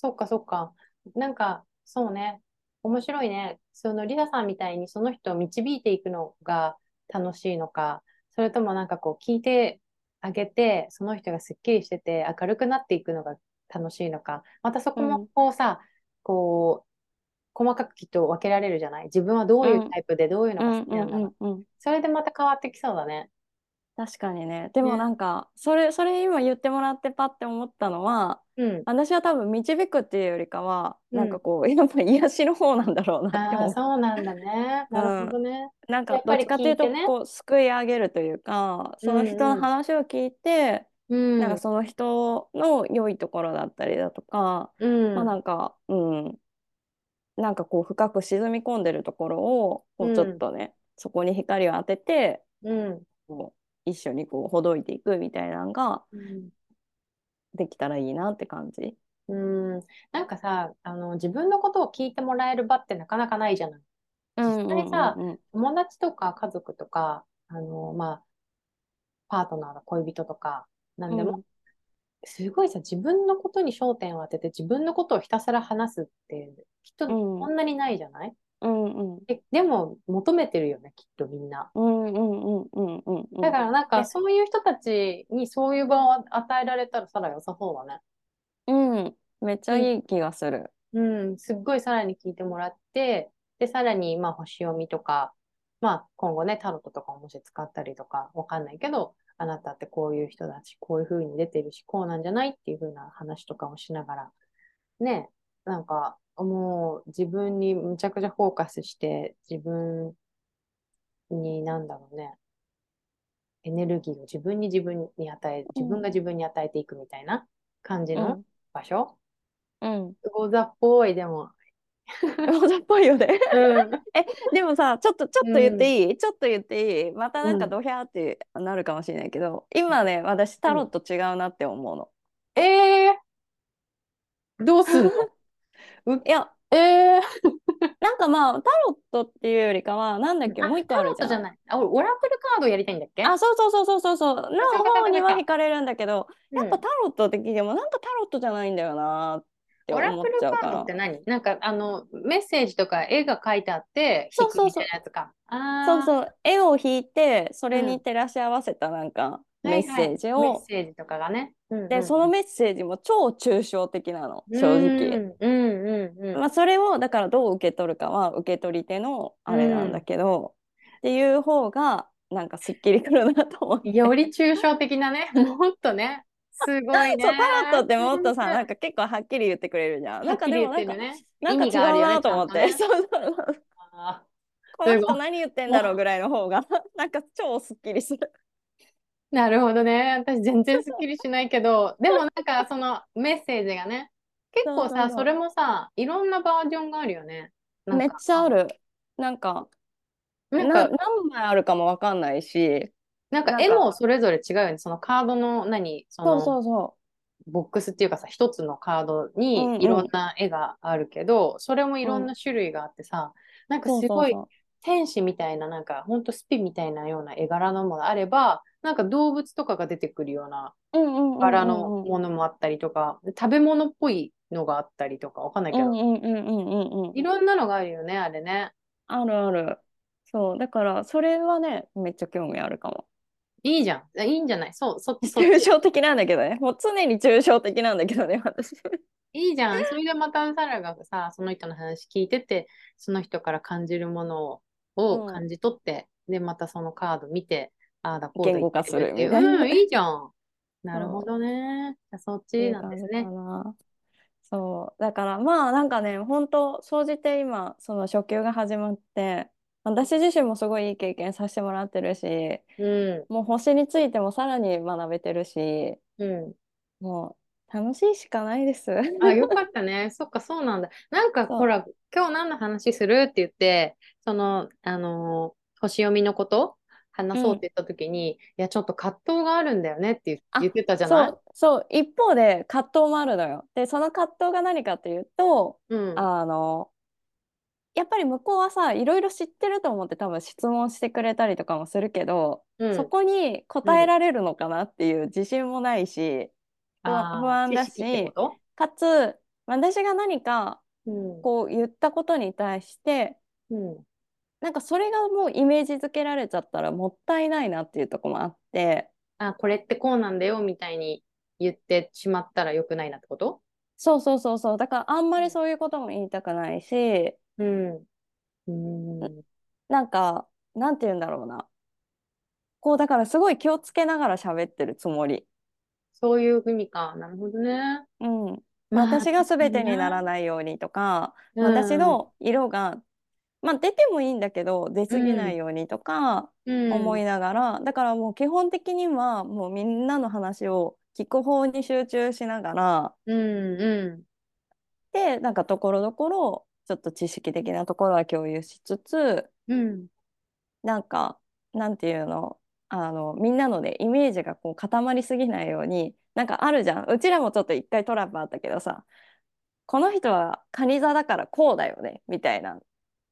Speaker 1: そっかそっか。なんか、そうね。面白いね。そのリサさんみたいにその人を導いていくのが楽しいのか、それともなんかこう聞いてあげて、その人がすっきりしてて明るくなっていくのが楽しいのか、またそこもこうさ、こう、細かくきっと分けられるじゃない？自分はどういうタイプでどういうのが好きなんだろう。
Speaker 2: うんうんうんうん
Speaker 1: それでまた変わってきそうだね。
Speaker 2: 確かにね。でも
Speaker 1: ね
Speaker 2: なんか、それ、それ今言ってもらってパッて思ったのは、
Speaker 1: うん。
Speaker 2: 私は多分導くっていうよりかは、
Speaker 1: うん
Speaker 2: なんかこう、やっぱ癒しの方なんだろうなって思う。
Speaker 1: そうなんだね。なるほどね。
Speaker 2: なんか
Speaker 1: やっぱり
Speaker 2: どっちかっていうと
Speaker 1: 聞いてね
Speaker 2: こう救い上げるというかその人の話を聞いて、
Speaker 1: うん。
Speaker 2: なんかその人の良いところだったりだとか、
Speaker 1: うん。
Speaker 2: まあなんかうんなんかこう深く沈み込んでるところをこ
Speaker 1: うん
Speaker 2: うちょっとね、そこに光を当てて
Speaker 1: うん。
Speaker 2: こう一緒にこうほどいていくみたいなのが
Speaker 1: うん。
Speaker 2: できたらいいなって感じ。
Speaker 1: うん、なんかさ、あの、自分のことを聞いてもらえる場ってなかなかないじゃない。実際さ
Speaker 2: うんうんうん。
Speaker 1: 友達とか家族とか、あの、まあ、パートナーの恋人とか、なんでも、すごいさ、自分のことに焦点を当てて自分のことをひたすら話すって、きっと
Speaker 2: うん。
Speaker 1: そんなにないじゃない、
Speaker 2: うんうん
Speaker 1: えでも、求めてるよね、きっとみんな。
Speaker 2: うんうんうんうんうんうん
Speaker 1: だからなん
Speaker 2: え
Speaker 1: か、そういう人たちにそういう場を与えられたらさら良さそうだね。
Speaker 2: うんめっちゃいい気がする。
Speaker 1: うん、すっごいさらに聞いてもらって、で、さらに、まあ、星読みとか、まあ、今後ね、タロットとかももし使ったりとか、わかんないけど、あなたってこういう人だし、こういう風に出てるし、こうなんじゃないっていう風な話とかをしながら、ね、なんか、もう自分にむちゃくちゃフォーカスして、自分に、なんだろうね、エネルギーを自分に自分に与え、自分が自分に与えていくみたいな感じの場所、
Speaker 2: うん。
Speaker 1: 魚座っぽい、でも、
Speaker 2: 王座っぽいよね。
Speaker 1: うん。
Speaker 2: でもさ、ちょっと、ちょっと言っていい、ちょっと言っていい？またなんかドヒャーってなるかもしれないけど、今ね、私タロット違うなって思うの。
Speaker 1: ええどうすんの？
Speaker 2: いや、
Speaker 1: ええ
Speaker 2: なんかまあ、タロットっていうよりかは、なんだっけ、もう一個あるじゃん。
Speaker 1: タロットじゃない。あ、俺オラクルカードやりたいんだっけ？
Speaker 2: あ、そうそうそうそうそうそう。の方には惹かれるんだけど、
Speaker 1: うん。
Speaker 2: やっぱタロットって聞いても、なんかタロットじゃないんだよなって
Speaker 1: オラ
Speaker 2: 思っ
Speaker 1: クルカード
Speaker 2: ちゃうから。
Speaker 1: って何？なんかあのメッセージとか絵が書いてあって
Speaker 2: そうそうそう。
Speaker 1: 引くみたいなやつか。あー。
Speaker 2: そうそう、絵を引いて、それに照らし合わせたなんかメッセージを、
Speaker 1: はいはいメッセージとかがね。うんうん
Speaker 2: で、そのメッセージも超抽象的なの、正直。
Speaker 1: うんうんうんうん。
Speaker 2: まあ、それをだからどう受け取るかは受け取り手のあれなんだけど、っていう方がなんかすっきりくるなと思って。
Speaker 1: より抽象的なね。もっとね。すごいね。
Speaker 2: タロットってもっとさなん
Speaker 1: か
Speaker 2: か結構はっきり言ってくれるじゃん。なんかでもなんか、
Speaker 1: ね。
Speaker 2: なんか違うなと思って、
Speaker 1: ね
Speaker 2: そうそうそう
Speaker 1: あ
Speaker 2: この人何言ってんだろうぐらいの方がなんか超すっきりする。
Speaker 1: ーなるほどね。私全然すっきりしないけど、でもなんかそのメッセージがね、結構さ、
Speaker 2: そ
Speaker 1: れもさ、いろんなバージョンがあるよね。なんか
Speaker 2: めっちゃあ。る。なんか
Speaker 1: なん
Speaker 2: な
Speaker 1: か、
Speaker 2: 何枚あるかもわかんないし。
Speaker 1: なんか絵もそれぞれ違うよね。そのカードの何、そ
Speaker 2: そう
Speaker 1: の
Speaker 2: そうそ
Speaker 1: ボックスっていうかさ、一つのカード
Speaker 2: うんうん
Speaker 1: にいろんな絵があるけど、それもいろんな種類があってさ、なん
Speaker 2: う。そう
Speaker 1: かすごい天使みたいな、なんかほんとスピみたいなような絵柄のものがあれば、なんか動物とかが出てくるような柄のものもあったりとか、食べ物っぽいのがあったりとか、わかんないけど、
Speaker 2: うんうんうんうんうんうん。
Speaker 1: いろんなのがあるよね、あれね。
Speaker 2: あるある。そう。だから、それはね、めっちゃ興味あるかも。
Speaker 1: いいじゃん。いいんじゃない？そう、そっち、そっ
Speaker 2: 抽
Speaker 1: ち。
Speaker 2: 象的なんだけどね。もう常に抽象的なんだけどね、私。
Speaker 1: いいじゃん。それでまたサラがさ、その人の話聞いてて、その人から感じるものをを
Speaker 2: うん
Speaker 1: 感じ取って、で、またそのカード見て、ああだこうだ
Speaker 2: 言語化する
Speaker 1: 言って
Speaker 2: いな
Speaker 1: うん、いいじゃん。なるほどね。じゃあそっちなんですね
Speaker 2: そう。だから、まあ、なんかね、本当総じて今、その初級が始まって、私自身もすごいいい経験させてもらってるし、
Speaker 1: うん、
Speaker 2: もう星についてもさらに学べてるし、
Speaker 1: うん。
Speaker 2: もう楽しいしかないです。
Speaker 1: あ、よかったね。そっか、そうなんだ。なんか、ほら、今日何の話する？って言って、その、あのー星読みのこと？話そうって言った時に、いや、ちょっと葛藤があるんだよねって言ってたじゃない？
Speaker 2: そう、そう、一方で葛藤もあるのよ。で、その葛藤が何かっていうと、
Speaker 1: うん。
Speaker 2: あの、やっぱり向こうはさ、いろいろ知ってると思って多分質問してくれたりとかもするけど、
Speaker 1: うん
Speaker 2: そこに答えられるのかなっていう自信もないし、不安だしかつ、私が何か
Speaker 1: うん。
Speaker 2: こう言ったことに対して
Speaker 1: うん。
Speaker 2: なんかそれがもうイメージづけられちゃったらもったいないなっていうところもあって
Speaker 1: あ、これってこうなんだよみたいに言ってしまったら良くないなってこと？
Speaker 2: そうそうそうそうだからあんまりそういうことも言いたくないし
Speaker 1: うん。うん。
Speaker 2: なんかなんて言うんだろうなこうだからすごい気をつけながら喋ってるつもり。
Speaker 1: そういう意味か。なるほどね。
Speaker 2: うん、
Speaker 1: まあ
Speaker 2: 私が全てになら
Speaker 1: い。
Speaker 2: ないようにとか、
Speaker 1: うん
Speaker 2: 私の色が、まあ、出てもいいんだけど出過ぎないようにとか
Speaker 1: うん
Speaker 2: 思いながら、だからもう基本的にはもうみんなの話を聞く方に集中しながら
Speaker 1: うんう
Speaker 2: でなんかところどころちょっと知識的なところは共有しつつ
Speaker 1: ん。うん。
Speaker 2: なんかなんていうのあのみんなのでイメージがこう固まりすぎないようになんかあるじゃん。うちらもちょっと一回トラップあったけどさ。この人は蟹座だからこうだよね。みたいな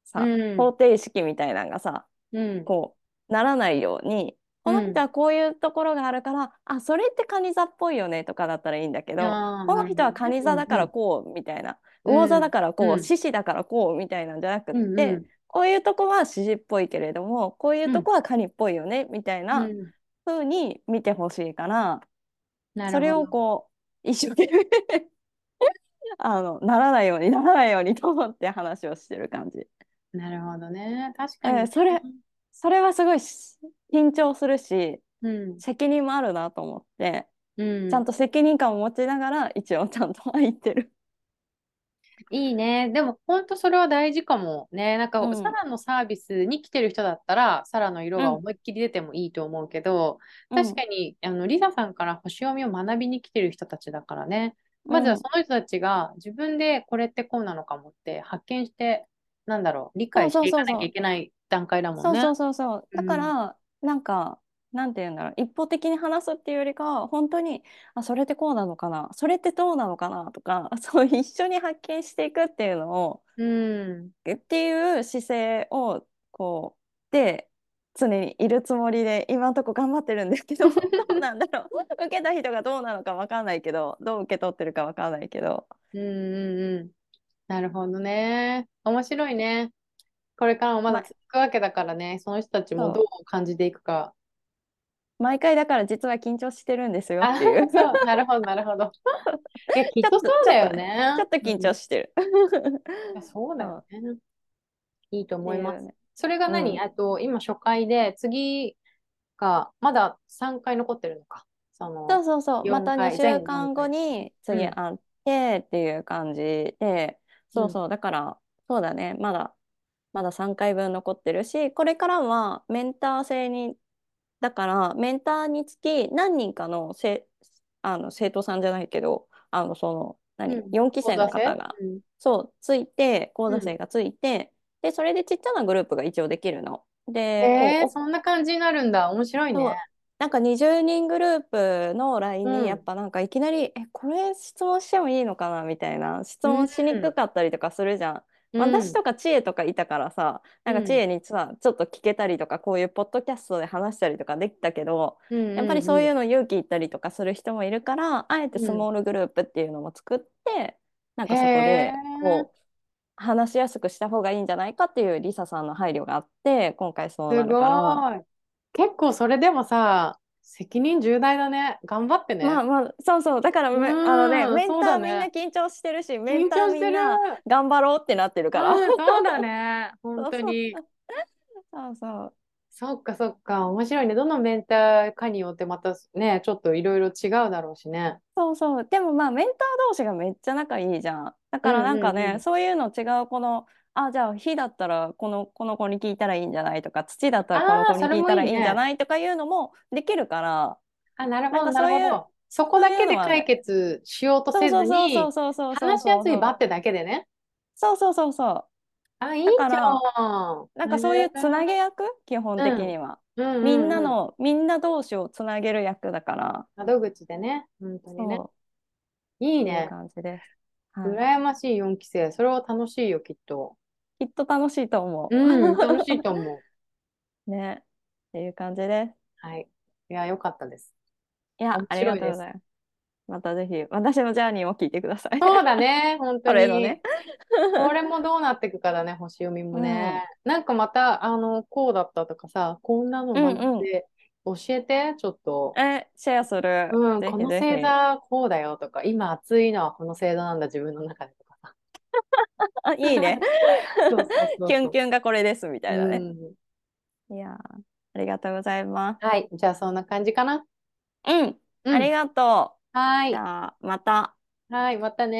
Speaker 2: さ、
Speaker 1: うん。
Speaker 2: 方程式みたいなのがさ。
Speaker 1: うん。
Speaker 2: こうならないように。この人はこういうところがあるから、あそれって蟹座っぽいよね。とかだったらいいんだけど、この人は蟹座だからこうみたいな、
Speaker 1: うん。
Speaker 2: 魚座だからこう、
Speaker 1: うん。
Speaker 2: 獅子だからこうみたいなんじゃなくって、
Speaker 1: うんうん。
Speaker 2: こういうとこは獅子っぽいけれどもこういうとこは蟹っぽいよね、みたいな
Speaker 1: うん。
Speaker 2: 風に見てほしいから、それをこう一生懸命あのならないようにならないようにと思って話をしてる感じ。
Speaker 1: なるほどね。確かに。
Speaker 2: えーそれそれはすごいし緊張するし
Speaker 1: うん。
Speaker 2: 責任もあるなと思って、
Speaker 1: うん。
Speaker 2: ちゃんと責任感を持ちながら一応ちゃんと入ってる。
Speaker 1: いいね。でも、本当それは大事かもね。なんか、
Speaker 2: うん
Speaker 1: サラのサービスに来てる人だったら、サラの色が
Speaker 2: うん
Speaker 1: 思いっきり出てもいいと思うけど、確かに、あの、リサさんから星読みを学びに来てる人たちだからね。まずはその人たちが自分でこれってこうなのかもって発見して、なんだろう、理解していかなきゃいけない段階だもんね。
Speaker 2: そうそうそうそう。だか
Speaker 1: うん
Speaker 2: ら、なんか、なんて言うんだろう、一方的に話すっていうよりかは、本当に、あ、それってこうなのかな、それってどうなのかなとか、そう一緒に発見していくっていうのを、
Speaker 1: うん。
Speaker 2: っていう姿勢を、こう、で、常にいるつもりで、今のとこ頑張ってるんですけど、どうなんだろう。受けた人がどうなのかわかんないけど、どう受け取ってるかわかんないけど。
Speaker 1: うんうんうん。なるほどね。面白いね。これからもまだ続くわけだからね、その人たちもどう感じていくか。
Speaker 2: 毎回だから実は緊張してるんですよ
Speaker 1: あ、
Speaker 2: っていう。
Speaker 1: そう、なるほど、なるほど。いや、きっとそうだよね。
Speaker 2: ちょっと緊張してる。
Speaker 1: そうだよね。いいと思います。
Speaker 2: ね
Speaker 1: それが何、
Speaker 2: うん
Speaker 1: あと、今初回で、次が、まだ3回残ってるのか。その、
Speaker 2: そうそうそう。ま
Speaker 1: 4
Speaker 2: た2
Speaker 1: 回全
Speaker 2: 週間後に次
Speaker 1: うん
Speaker 2: 会ってっていう感じで、そうそう。だから、そうだね。まだ、まだ3回分残ってるし、これからはメンター制に、だから、メンターにつき何人かのせあの生徒さんじゃないけど、あの、その、何、
Speaker 1: うん。
Speaker 2: 4期生の方が、
Speaker 1: うん。
Speaker 2: そう、ついて、講座生がついて、で、それでちっちゃなグループが一応できるの。で、
Speaker 1: えー、そんな感じになるんだ。面白いね。
Speaker 2: なんか20人グループの LINE
Speaker 1: うん。
Speaker 2: にやっぱなんかいきなり、え、これ質問してもいいのかな？みたいな。質問しにくかったりとかするじゃん。私とか知恵とかいたからさ、なんか知恵にさ、ちょっと聞けたりとかこういうポッドキャストで話したりとかできたけど、
Speaker 1: うん、
Speaker 2: やっぱりそういう
Speaker 1: の、
Speaker 2: の勇気いったりとかする人もいるから、あえてスモールグループっていうのも作って、なんかそこでこう話しやすくした方がいいんじゃないかっていうリサさんの配慮があって、今回そうな
Speaker 1: す
Speaker 2: るから。
Speaker 1: ごい。結構それでもさ、責任重大だね。頑張ってね。
Speaker 2: まあまあ、そうそう。だからめ、
Speaker 1: うん
Speaker 2: あのね、メンターみんな緊張してるし、メン
Speaker 1: 緊
Speaker 2: ター。みんな頑張ろうってなってるから。
Speaker 1: うん、そうだね。本当に。
Speaker 2: そうそう。
Speaker 1: そっかそっか。面白いね。どのメンターかによってまたね、ちょっといろいろ違うだろうしね。
Speaker 2: そうそう。でもまあ、メンター同士がめっちゃ仲いいじゃん。だからなんかね、
Speaker 1: うんうんうん
Speaker 2: そういうの違う、この、あ、じゃあ火だったらこの、この子に聞いたらいいんじゃない？とか、土だったらこの子に聞いたらいいんじゃない？とかいうのもできるから、
Speaker 1: あ、なるほど、
Speaker 2: な
Speaker 1: るほど。そこだけで解決しようとせずに。話しやすい場ってだけでね。
Speaker 2: そうそうそうそう。
Speaker 1: あ、いいじゃん。
Speaker 2: なんかそういうつなげ役、基本的には。
Speaker 1: うんうんうん
Speaker 2: みんなの、みんな同士をつなげる役だから、
Speaker 1: 窓口でね、本当にね。
Speaker 2: いう
Speaker 1: いいね。
Speaker 2: 感じです。はい
Speaker 1: 羨ましい4期生。それは楽しいよ、きっと。
Speaker 2: きっと楽しいと思う。
Speaker 1: うん、楽しいと思う。
Speaker 2: ね。っていう感じです。
Speaker 1: はい。いや、よかったです。
Speaker 2: いや、
Speaker 1: 面
Speaker 2: ありがとうございます。またぜひ私のジャーニーを聞いてください。
Speaker 1: そうだね、本当に。
Speaker 2: これのね。
Speaker 1: これもどうなっていくかだね、星読みもね。なんかまた、あの、こうだったとかさ、こんなの学んで教えて、ちょっと。
Speaker 2: え、シェアする。
Speaker 1: うん、
Speaker 2: ぜ
Speaker 1: この
Speaker 2: ひぜひ
Speaker 1: 星座こうだよとか、今暑いのはこの星座なんだ、自分の中でとかさ。
Speaker 2: あ、いいね。キュンキュンがこれですみたいなね。
Speaker 1: うん
Speaker 2: いやーありがとうございます。
Speaker 1: はい、じゃあそんな感じかな。
Speaker 2: うん、
Speaker 1: うん
Speaker 2: ありがとう。
Speaker 1: はい
Speaker 2: じ。ゃあ、また。
Speaker 1: はい、またね。